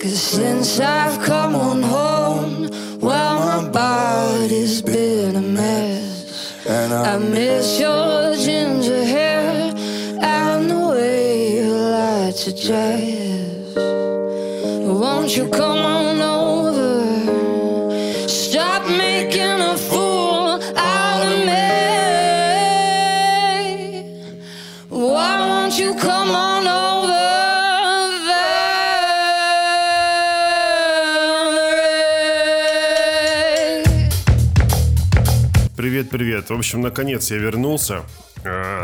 Cause since I've come on home, well, my body's been a mess. And I miss your ginger hair and the way you light to jazz. Won't you come on over? Привет. В общем, наконец я вернулся.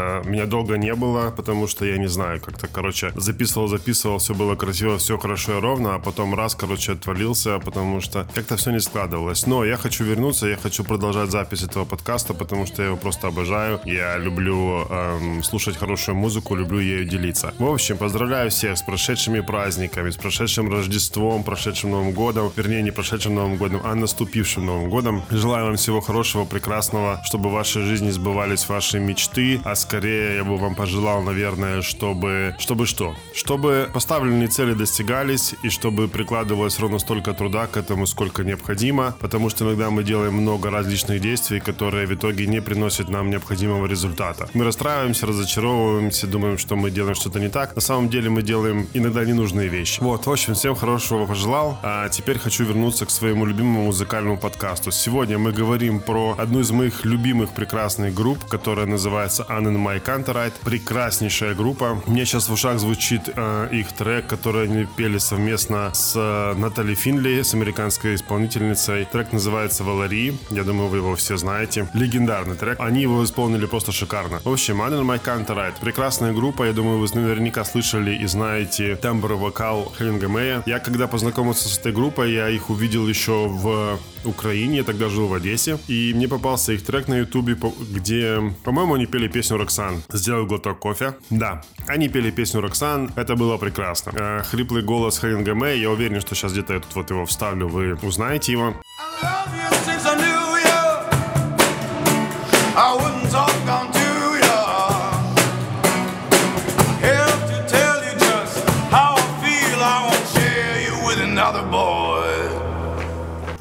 Э, Меня долго не было, потому что я не знаю, как-то, короче, записывал, записывал, все было красиво, все хорошо и ровно, а потом раз, короче, отвалился, потому что как-то все не складывалось. Но я хочу вернуться, я хочу продолжать запись этого подкаста, потому что я его просто обожаю. Я люблю эм, слушать хорошую музыку, люблю ею делиться. В общем, поздравляю всех с прошедшими праздниками, с прошедшим Рождеством, прошедшим Новым годом, вернее, не прошедшим Новым годом, а наступившим Новым годом. Желаю вам всего хорошего, прекрасного, чтобы в вашей жизни сбывались ваши мечты, а скорее я бы вам пожелал, наверное, чтобы... Чтобы что? Чтобы поставленные цели достигались и чтобы прикладывалось ровно столько труда к этому, сколько необходимо, потому что иногда мы делаем много различных действий, которые в итоге не приносят нам необходимого результата. Мы расстраиваемся, разочаровываемся, думаем, что мы делаем что-то не так. На самом деле мы делаем иногда ненужные вещи. Вот, в общем, всем хорошего пожелал. А теперь хочу вернуться к своему любимому музыкальному подкасту. Сегодня мы говорим про одну из моих любимых прекрасных групп, которая называется and My Canterite. Прекраснейшая группа. Мне сейчас в ушах звучит э, их трек, который они пели совместно с э, Натали Финли, с американской исполнительницей. Трек называется «Валари». Я думаю, вы его все знаете. Легендарный трек. Они его исполнили просто шикарно. В общем, and My Canterite. Прекрасная группа. Я думаю, вы наверняка слышали и знаете тембр вокал Хеллинга Мэя. Я когда познакомился с этой группой, я их увидел еще в Украине, я тогда жил в Одессе, и мне попался их трек на ютубе, где, по-моему, они пели песню «Роксан». Сделал глоток кофе. Да, они пели песню «Роксан», это было прекрасно. Э, хриплый голос Хеллинга Мэй, я уверен, что сейчас где-то я тут вот его вставлю, вы узнаете его. I love you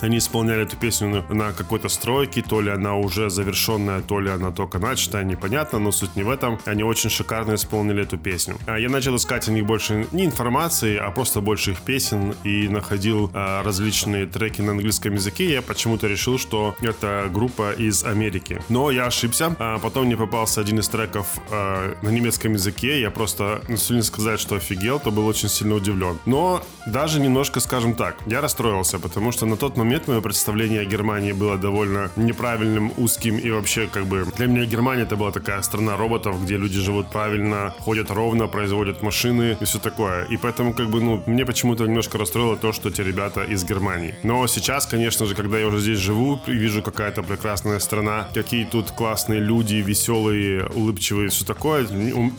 Они исполняли эту песню на, какой-то стройке, то ли она уже завершенная, то ли она только начатая, непонятно, но суть не в этом. Они очень шикарно исполнили эту песню. А Я начал искать о них больше не информации, а просто больше их песен и находил а, различные треки на английском языке. Я почему-то решил, что это группа из Америки. Но я ошибся. А потом мне попался один из треков на немецком языке. Я просто, ну, если не сказать, что офигел, то был очень сильно удивлен. Но даже немножко, скажем так, я расстроился, потому что на тот момент мое представление о Германии было довольно неправильным, узким и вообще как бы для меня Германия это была такая страна роботов, где люди живут правильно, ходят ровно, производят машины и все такое. И поэтому как бы, ну, мне почему-то немножко расстроило то, что те ребята из Германии. Но сейчас, конечно же, когда я уже здесь живу и вижу какая-то прекрасная страна, какие тут классные люди, веселые, улыбчивые, все такое,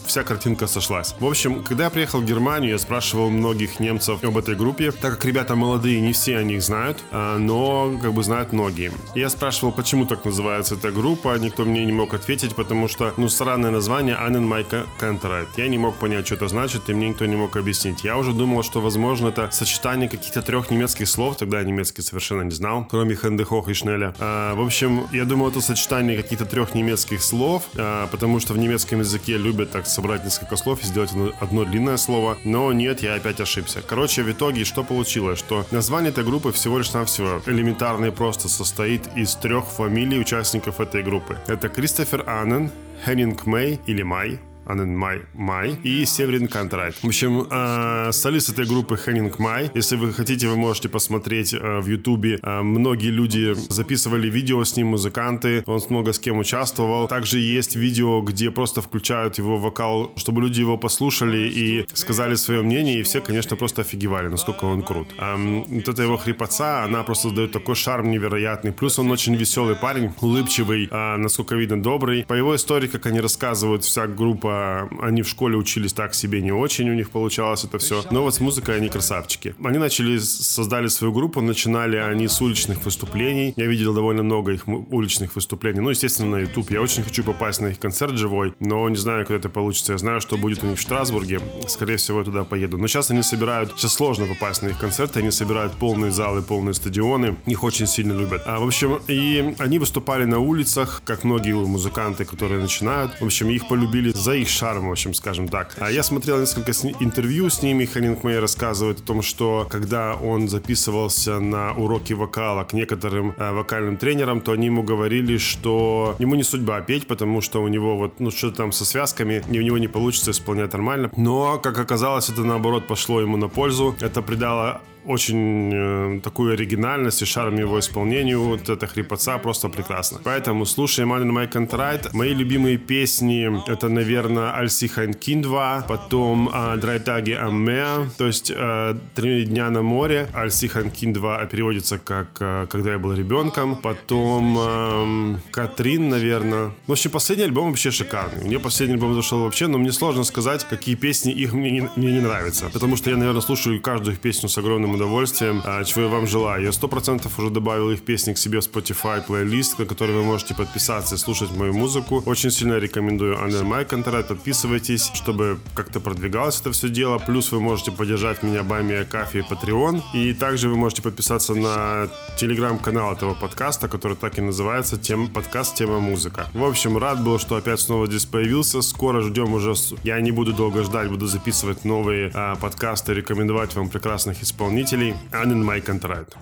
вся картинка сошлась. В общем, когда я приехал в Германию, я спрашивал многих немцев об этой группе, так как ребята молодые, не все о них знают, а, но как бы знают многие. Я спрашивал, почему так называется эта группа, никто мне не мог ответить, потому что, ну, странное название and My Canterite. Я не мог понять, что это значит, и мне никто не мог объяснить. Я уже думал, что, возможно, это сочетание каких-то трех немецких слов, тогда я немецкий совершенно не знал, кроме Хендехох и Шнеля. А, в общем, я думал, это сочетание каких-то трех немецких слов, а, потому что в немецком языке любят так собрать несколько слов и сделать одно длинное слово, но нет, я опять ошибся. Короче, в итоге что получилось? Что название этой группы всего лишь навсего элементарно и просто состоит из трех фамилий участников этой группы. Это Кристофер Аннен, Хеннинг Мэй или Май, Аннен Май, Май и Северин Кантрайт. В общем, э, солист этой группы Хеннинг Май. Если вы хотите, вы можете посмотреть э, в Ютубе. Э, многие люди записывали видео с ним, музыканты. Он много с кем участвовал. Также есть видео, где просто включают его вокал, чтобы люди его послушали и сказали свое мнение. И все, конечно, просто офигевали, насколько он крут. Эм, вот эта его хрипотца, она просто дает такой шарм невероятный. Плюс он очень веселый парень, улыбчивый, э, насколько видно, добрый. По его истории, как они рассказывают, вся группа Э, они в школе учились так себе не очень, у них получалось это все. Но вот с музыкой они красавчики. Они начали, создали свою группу, начинали они с уличных выступлений. Я видел довольно много их уличных выступлений. Ну, естественно, на YouTube. Я очень хочу попасть на их концерт живой, но не знаю, куда это получится. Я знаю, что будет у них в Штрасбурге. Скорее всего, я туда поеду. Но сейчас они собирают... Сейчас сложно попасть на их концерты. Они собирают полные залы, полные стадионы. Их очень сильно любят. А, в общем, и они выступали на улицах, как многие музыканты, которые начинают. В общем, их полюбили за их их шарм, в общем, скажем так. А я смотрел несколько интервью с ними, Ханинг Мэй рассказывает о том, что когда он записывался на уроки вокала к некоторым э, вокальным тренерам, то они ему говорили, что ему не судьба петь, потому что у него вот, ну, что-то там со связками, и у него не получится исполнять нормально. Но, как оказалось, это наоборот пошло ему на пользу. Это придало очень э, такую оригинальность и шарм его исполнению. Вот это хрипотца просто прекрасно. Поэтому слушаем AnnenMayKantereit. Мои любимые песни это, наверное, Als ich ein Kind war, потом э, Drei Tage am Meer, то есть э, Три дня на море, Als ich ein Kind war переводится как э, Когда я был ребенком, потом э, Катрин, наверное. В общем, последний альбом вообще шикарный. Мне последний альбом зашел вообще, но мне сложно сказать, какие песни их мне не, мне не нравятся. Потому что я, наверное, слушаю каждую их песню с огромным удовольствием, а, чего я вам желаю. Я 100% уже добавил их песни к себе в Spotify плейлист, на который вы можете подписаться и слушать мою музыку. Очень сильно рекомендую AnnenMayKantereit. Подписывайтесь, чтобы как-то продвигалось это все дело. Плюс вы можете поддержать меня Бами Кафе и Patreon. И также вы можете подписаться на телеграм-канал этого подкаста, который так и называется тем, «Подкаст Тема Музыка». В общем, рад был, что опять снова здесь появился. Скоро ждем уже... Я не буду долго ждать, буду записывать новые э, подкасты, рекомендовать вам прекрасных исполнителей исполнителей Анин Майк Антрайт.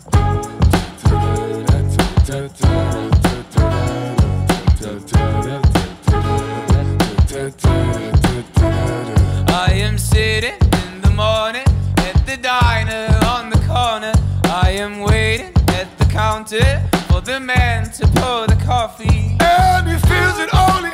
I am sitting in the morning at the diner on the corner. I am waiting at the counter for the man to pour the coffee. And he feels it only